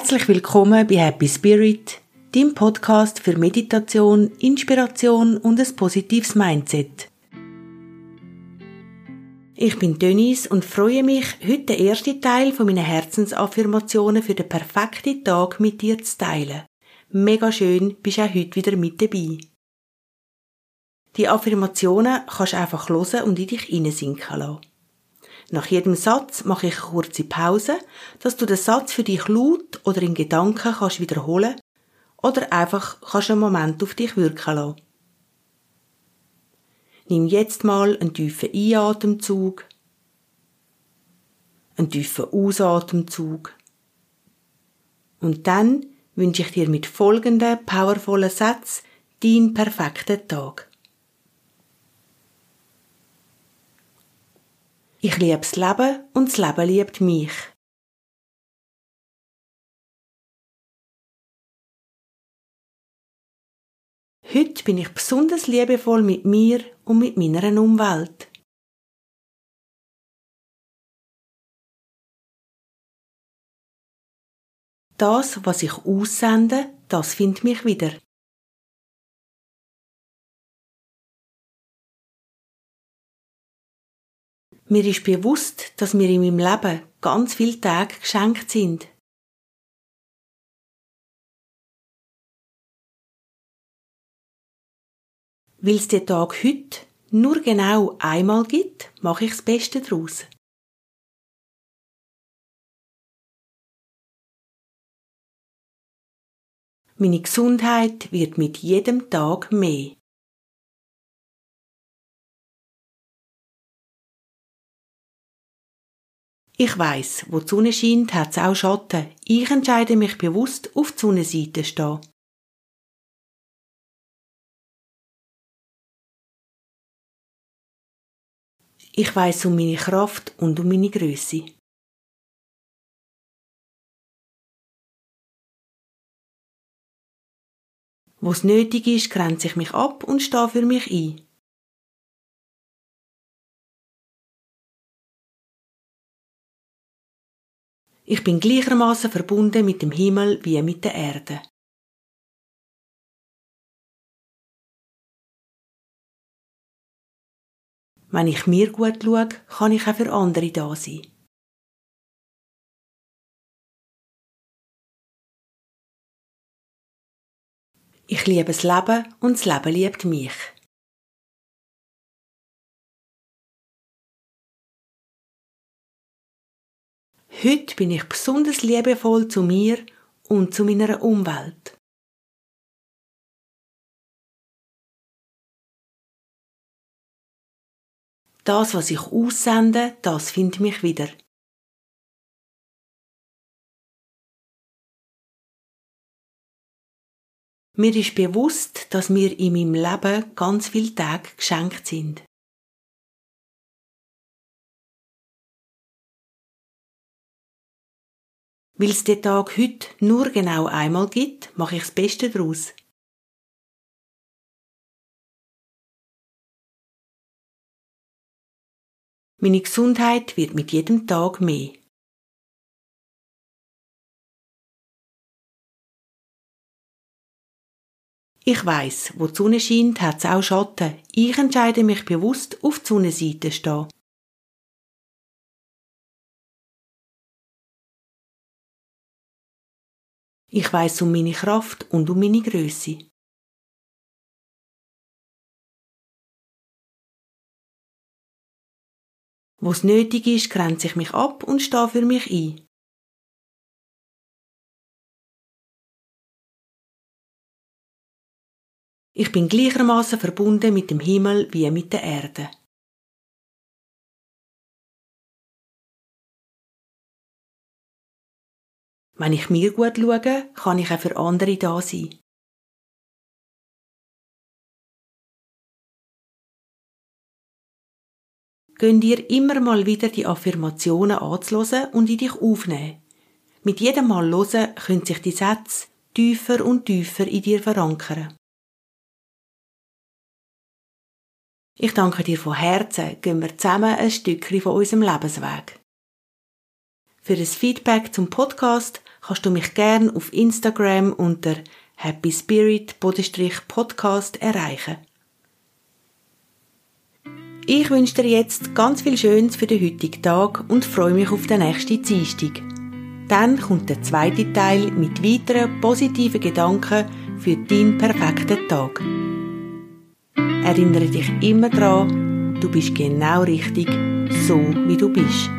Herzlich willkommen bei Happy Spirit, dem Podcast für Meditation, Inspiration und ein positives Mindset. Ich bin Denise und freue mich, heute den ersten Teil von meinen Herzensaffirmationen für den perfekten Tag mit dir zu teilen. Mega schön, bist auch heute wieder mit dabei. Die Affirmationen kannst du einfach hören und in dich hineinsinken lassen. Nach jedem Satz mache ich eine kurze Pause, dass du den Satz für dich laut oder in Gedanken kannst wiederholen oder einfach kannst einen Moment auf dich wirken lassen. Nimm jetzt mal einen tiefen Einatemzug, einen tiefen Ausatemzug. Und dann wünsche ich dir mit folgenden powervollen Sätzen deinen perfekten Tag. Ich liebe das Leben und das Leben liebt mich. Heute bin ich besonders liebevoll mit mir und mit meiner Umwelt. Das, was ich aussende, das findet mich wieder. Mir ist bewusst, dass mir in meinem Leben ganz viele Tage geschenkt sind. Weil es den Tag heute nur genau einmal gibt, mache ich das Beste daraus. Meine Gesundheit wird mit jedem Tag mehr. Ich weiß, wo die Sonne scheint, hat es auch Schatten. Ich entscheide mich bewusst, auf die Sonnenseite zu stehen. Ich weiß um meine Kraft und um meine Größe. Wo es nötig ist, grenze ich mich ab und stehe für mich ein. Ich bin gleichermaßen verbunden mit dem Himmel wie mit der Erde. Wenn ich mir gut schaue, kann ich auch für andere da sein. Ich liebe das Leben und das Leben liebt mich. Heute bin ich besonders liebevoll zu mir und zu meiner Umwelt. Das, was ich aussende, das findet mich wieder. Mir ist bewusst, dass mir in meinem Leben ganz viele Tage geschenkt sind. Weil es den Tag heute nur genau einmal gibt, mache ich das Beste daraus. Meine Gesundheit wird mit jedem Tag mehr. Ich weiß, wo die Sonne scheint, hat es auch Schatten. Ich entscheide mich bewusst, auf die Sonnenseite zu stehen. Ich weiß um meine Kraft und um meine Größe. Wo es nötig ist, grenze ich mich ab und stehe für mich ein. Ich bin gleichermaßen verbunden mit dem Himmel wie mit der Erde. Wenn ich mir gut schaue, kann ich auch für andere da sein. Gönn dir immer mal wieder die Affirmationen anzuhören und in dich aufnehmen. Mit jedem Mal hören können sich die Sätze tiefer und tiefer in dir verankern. Ich danke dir von Herzen, gehen wir zusammen ein Stückchen von unserem Lebensweg. Für ein Feedback zum Podcast kannst du mich gern auf Instagram unter Happy Spirit Podcast erreichen. Ich wünsche dir jetzt ganz viel Schönes für den heutigen Tag und freue mich auf den nächsten Dienstag. Dann kommt der zweite Teil mit weiteren positiven Gedanken für deinen perfekten Tag. Erinnere dich immer daran, du bist genau richtig, so wie du bist.